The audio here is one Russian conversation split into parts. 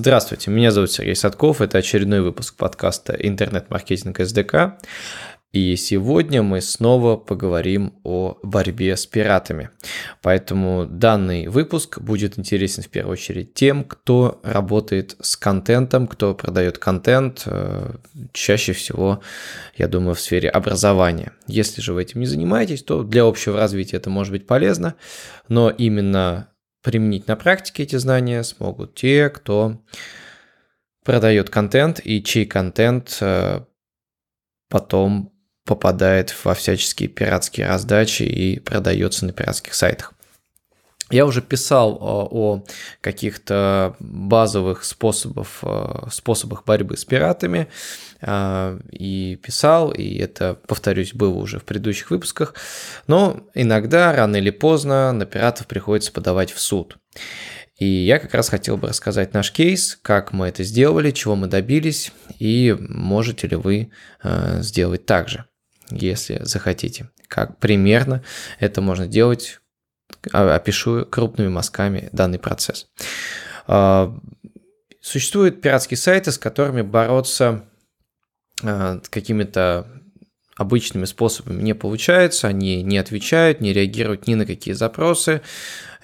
Здравствуйте, меня зовут Сергей Садков, это очередной выпуск подкаста «Интернет-маркетинг СДК». И сегодня мы снова поговорим о борьбе с пиратами. Поэтому данный выпуск будет интересен в первую очередь тем, кто работает с контентом, кто продает контент, э, чаще всего, я думаю, в сфере образования. Если же вы этим не занимаетесь, то для общего развития это может быть полезно, но именно применить на практике эти знания смогут те, кто продает контент и чей контент э, потом попадает во всяческие пиратские раздачи и продается на пиратских сайтах. Я уже писал э, о каких-то базовых способах, э, способах борьбы с пиратами э, и писал, и это, повторюсь, было уже в предыдущих выпусках, но иногда, рано или поздно, на пиратов приходится подавать в суд. И я как раз хотел бы рассказать наш кейс, как мы это сделали, чего мы добились, и можете ли вы сделать так же если захотите. Как примерно это можно делать, опишу крупными мазками данный процесс. А, существуют пиратские сайты, с которыми бороться а, какими-то обычными способами не получается, они не отвечают, не реагируют ни на какие запросы,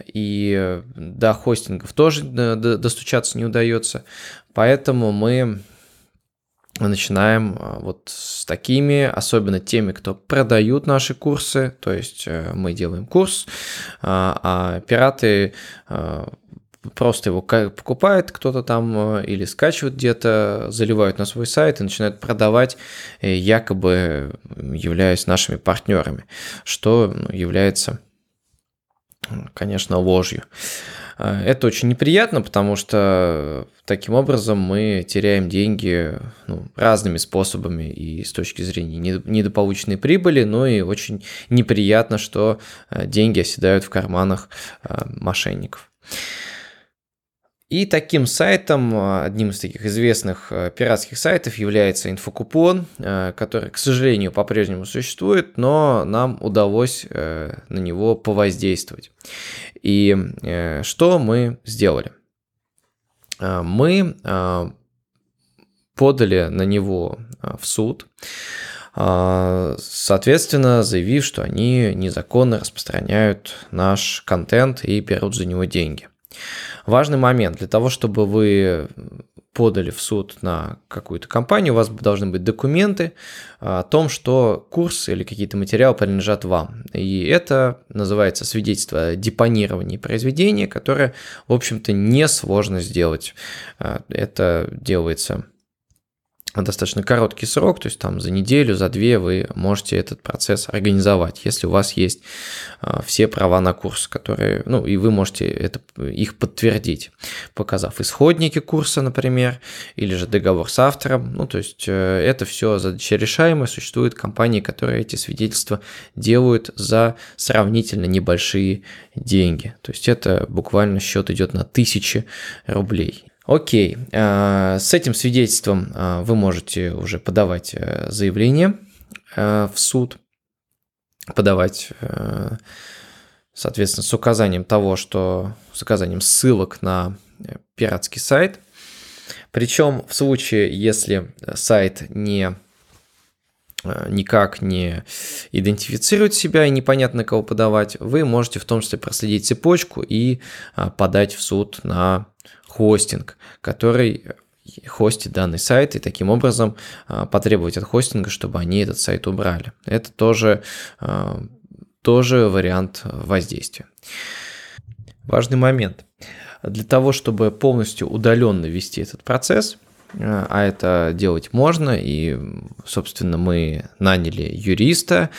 и до хостингов тоже достучаться не удается. Поэтому мы мы начинаем а, вот с такими, особенно теми, кто продают наши курсы, то есть э, мы делаем курс, а, а пираты а, просто его покупают кто-то там э, или скачивают где-то, заливают на свой сайт и начинают продавать, э, якобы являясь нашими партнерами, что ну, является, конечно, ложью. Э, это очень неприятно, потому что таким образом мы теряем деньги ну, разными способами и с точки зрения недополученной прибыли, но и очень неприятно, что э, деньги оседают в карманах э, мошенников. И таким сайтом, а, одним из таких известных а, пиратских сайтов является инфокупон, а, который, к сожалению, по-прежнему существует, но нам удалось э, на него повоздействовать. И э, что мы сделали? Мы подали на него в суд, соответственно, заявив, что они незаконно распространяют наш контент и берут за него деньги. Важный момент. Для того, чтобы вы подали в суд на какую-то компанию, у вас должны быть документы о том, что курс или какие-то материалы принадлежат вам. И это называется свидетельство о депонировании произведения, которое, в общем-то, несложно сделать. А, это делается достаточно короткий срок, то есть там за неделю, за две вы можете этот процесс организовать, если у вас есть а, все права на курс, которые, ну, и вы можете это, их подтвердить, показав исходники курса, например, или же договор с автором, ну, то есть э, это все задача решаемое, существуют компании, которые эти свидетельства делают за сравнительно небольшие деньги, то есть это буквально счет идет на тысячи рублей. Окей, э, с этим свидетельством э, вы можете уже подавать э, заявление в суд, подавать, соответственно, с указанием того, что с указанием ссылок на пиратский сайт. Причем в случае, если сайт не никак не идентифицирует себя и непонятно кого подавать, вы можете в том числе проследить цепочку и подать в суд на хостинг, который хостит данный сайт и таким образом а, потребовать от хостинга, чтобы они этот сайт убрали. Это тоже, а, тоже вариант воздействия. Важный момент. Для того, чтобы полностью удаленно вести этот процесс, а это делать можно, и, собственно, мы наняли юриста,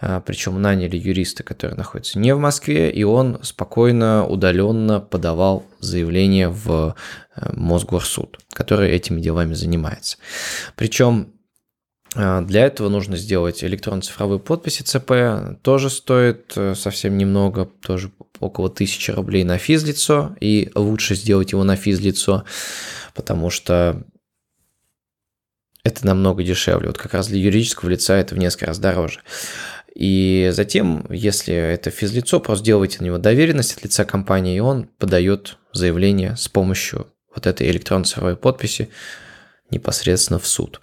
а, причем наняли юриста, который находится не в Москве, и он спокойно, удаленно подавал заявление в э, Мосгорсуд, который этими делами занимается. Причем а, для этого нужно сделать электронно-цифровые подписи ЦП, тоже стоит э, совсем немного, тоже около 1000 рублей на физлицо, и лучше сделать его на физлицо, потому что это намного дешевле. Вот как раз для юридического лица это в несколько раз дороже. И затем, если это физлицо, просто делайте на него доверенность от лица компании, и он подает заявление с помощью вот этой электронной цифровой подписи непосредственно в суд.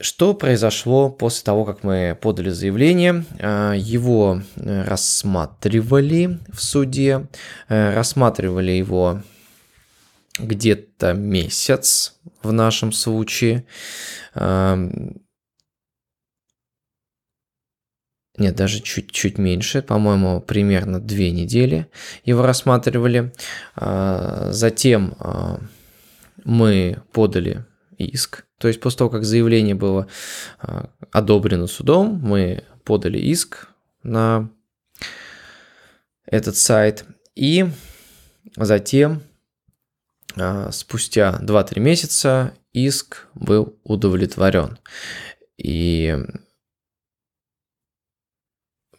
Что произошло после того, как мы подали заявление? А, его рассматривали в суде, э, рассматривали его где-то месяц в нашем случае. Нет, даже чуть-чуть меньше, по-моему, примерно две недели его рассматривали. А, затем а, мы подали иск, то есть после того, как заявление было а, одобрено судом, мы подали иск на этот сайт, и затем спустя 2-3 месяца иск был удовлетворен. И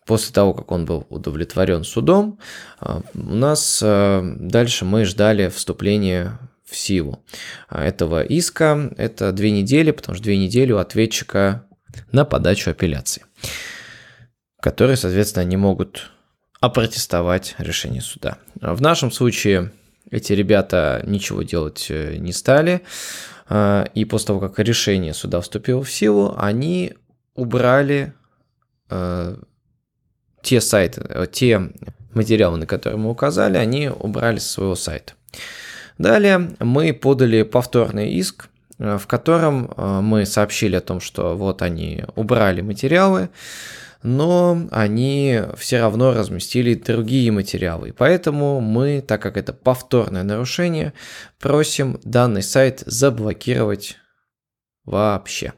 после того, как он был удовлетворен судом, а, у нас а, дальше мы ждали вступления в силу этого иска. Это две недели, потому что две недели у ответчика на подачу апелляции, которые, соответственно, они могут опротестовать решение суда. В нашем случае эти ребята ничего делать э, не стали, а, и после того, как решение суда вступило в силу, они убрали э, те сайты, э, те материалы, на которые мы указали, они убрали с своего сайта. Далее мы подали повторный иск, в котором мы сообщили о том, что вот они убрали материалы, но они все равно разместили другие материалы. Поэтому мы, так как это повторное нарушение, просим данный сайт заблокировать вообще.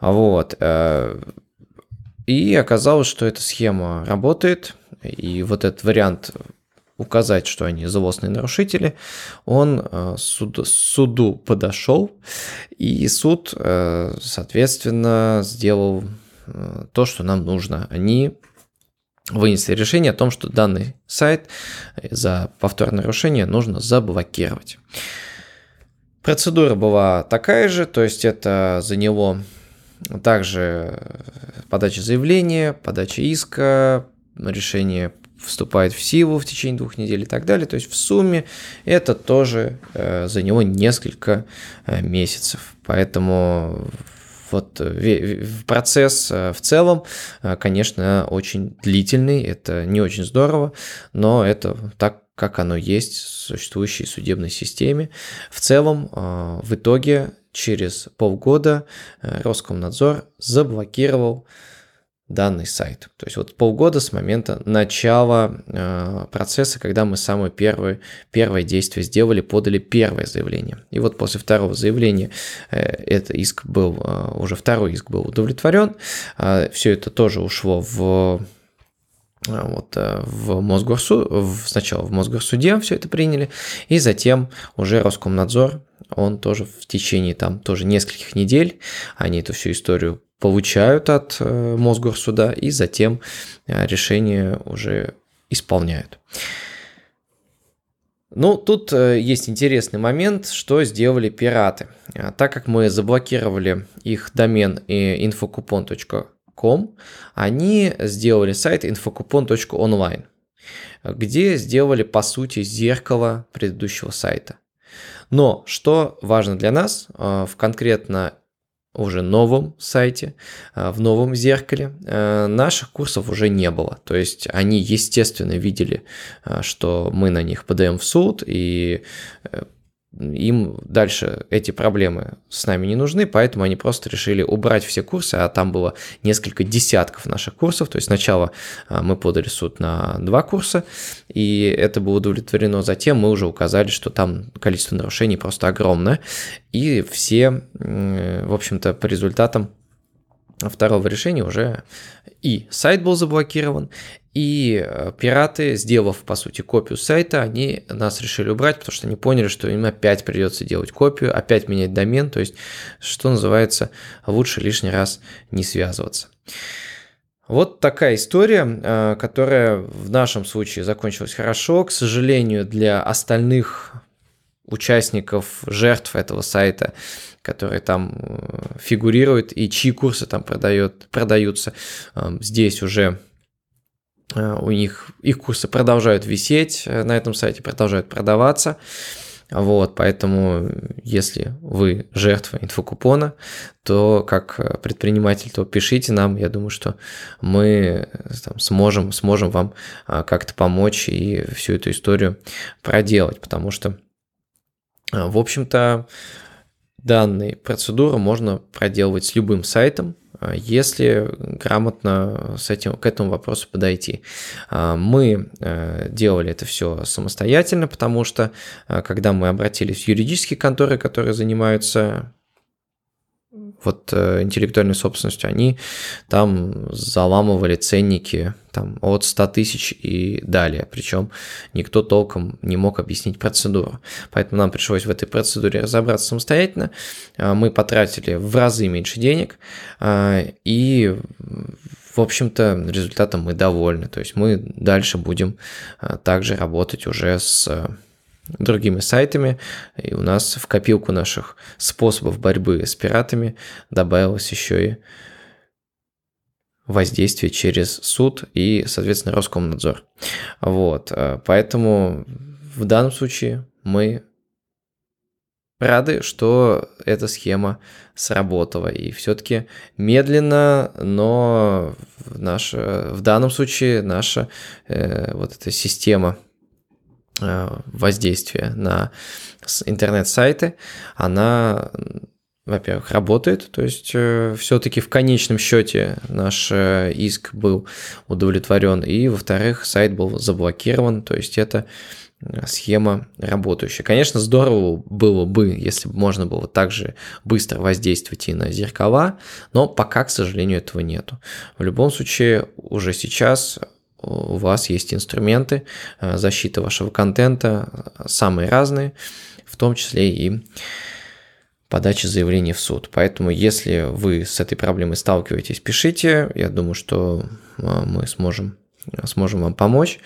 Вот. И оказалось, что эта схема работает, и вот этот вариант указать, что они злостные нарушители, он э, суд, суду подошел, и суд, э, соответственно, сделал э, то, что нам нужно. Они вынесли решение о том, что данный сайт за повторное нарушение нужно заблокировать. Процедура была такая же, то есть это заняло также подача заявления, подача иска, решение вступает в силу в течение двух недель и так далее. То есть в сумме это тоже э, за него несколько э, месяцев. Поэтому вот процесс э, в целом, конечно, очень длительный, это не очень здорово, но это так, как оно есть в существующей судебной системе. В целом, в итоге через полгода э, Роскомнадзор заблокировал данный сайт. То есть вот полгода с момента начала э, процесса, когда мы самое первое, первое действие сделали, подали первое заявление. И вот после второго заявления э, этот иск был, э, уже второй иск был удовлетворен. Э, все это тоже ушло в вот э, в Мосгорсуд, сначала в Мосгорсуде все это приняли, и затем уже Роскомнадзор он тоже в течение там тоже нескольких недель, они эту всю историю получают от э, Мосгорсуда и затем э, решение уже исполняют. Ну, тут есть интересный момент, что сделали пираты. Так как мы заблокировали их домен infokupon.com, они сделали сайт infokupon.online, где сделали, по сути, зеркало предыдущего сайта. Но что важно для нас а, в конкретно уже новом сайте, а, в новом зеркале, а, наших курсов уже не было. То есть они, естественно, видели, что мы на них подаем в суд, и э, им дальше эти проблемы с нами не нужны, поэтому они просто решили убрать все курсы, а там было несколько десятков наших курсов, то есть сначала а, мы подали суд на два курса, и это было удовлетворено, затем мы уже указали, что там количество нарушений просто огромное, и все, в общем-то, по результатам второго решения уже и сайт был заблокирован, и э, пираты, сделав, по сути, копию сайта, они нас решили убрать, потому что они поняли, что им опять придется делать копию, опять менять домен, то есть, что называется, лучше лишний раз не связываться. Вот такая история, э, которая в нашем случае закончилась хорошо. К сожалению, для остальных участников, жертв этого сайта, которые там э, фигурируют и чьи курсы там продает, продаются, здесь уже у них их курсы продолжают висеть на этом сайте, продолжают продаваться. Вот, поэтому если вы жертва инфокупона, то как предприниматель, то пишите нам. Я думаю, что мы там, сможем, сможем вам как-то помочь и всю эту историю проделать, потому что, в общем-то, данные процедуры можно проделывать с любым сайтом, а, если грамотно с этим, к этому вопросу подойти. А, мы э, делали это все самостоятельно, потому что а, когда мы обратились в юридические конторы, которые занимаются вот э, интеллектуальной собственностью, они там заламывали ценники там, от 100 тысяч и далее. Причем никто толком не мог объяснить процедуру. Поэтому нам пришлось в этой процедуре разобраться самостоятельно. А, мы потратили в разы меньше денег. А, и в общем-то, результатом мы довольны. То есть мы дальше будем также работать уже с другими сайтами, и у нас в копилку наших способов борьбы с пиратами добавилось еще и воздействие через суд и, соответственно, Роскомнадзор. Вот, э, поэтому в данном случае мы рады, что эта схема сработала. И все-таки медленно, но наша, в данном случае наша э, вот эта система воздействия на интернет-сайты, она, во-первых, работает, то есть э, все-таки в конечном счете наш э, иск был удовлетворен, и, во-вторых, сайт был заблокирован, то есть это схема работающая. Конечно, здорово было бы, если бы можно было также быстро воздействовать и на зеркала, но пока, к сожалению, этого нету. В любом случае, уже сейчас у вас есть инструменты э, защиты вашего контента, самые разные, в том числе и подачи заявления в суд. Поэтому, если вы с этой проблемой сталкиваетесь, пишите. Я думаю, что э, мы сможем, сможем вам помочь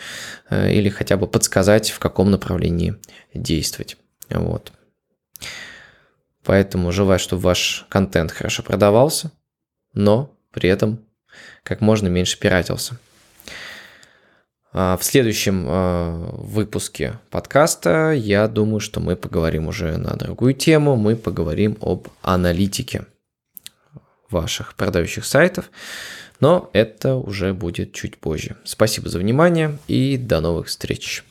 э, или хотя бы подсказать, в каком направлении действовать. Вот. Поэтому желаю, чтобы ваш контент хорошо продавался, но при этом как можно меньше пиратился. А, в следующем а, выпуске подкаста я думаю, что мы поговорим уже на другую тему. Мы поговорим об аналитике ваших продающих сайтов. Но это уже будет чуть позже. Спасибо за внимание и до новых встреч.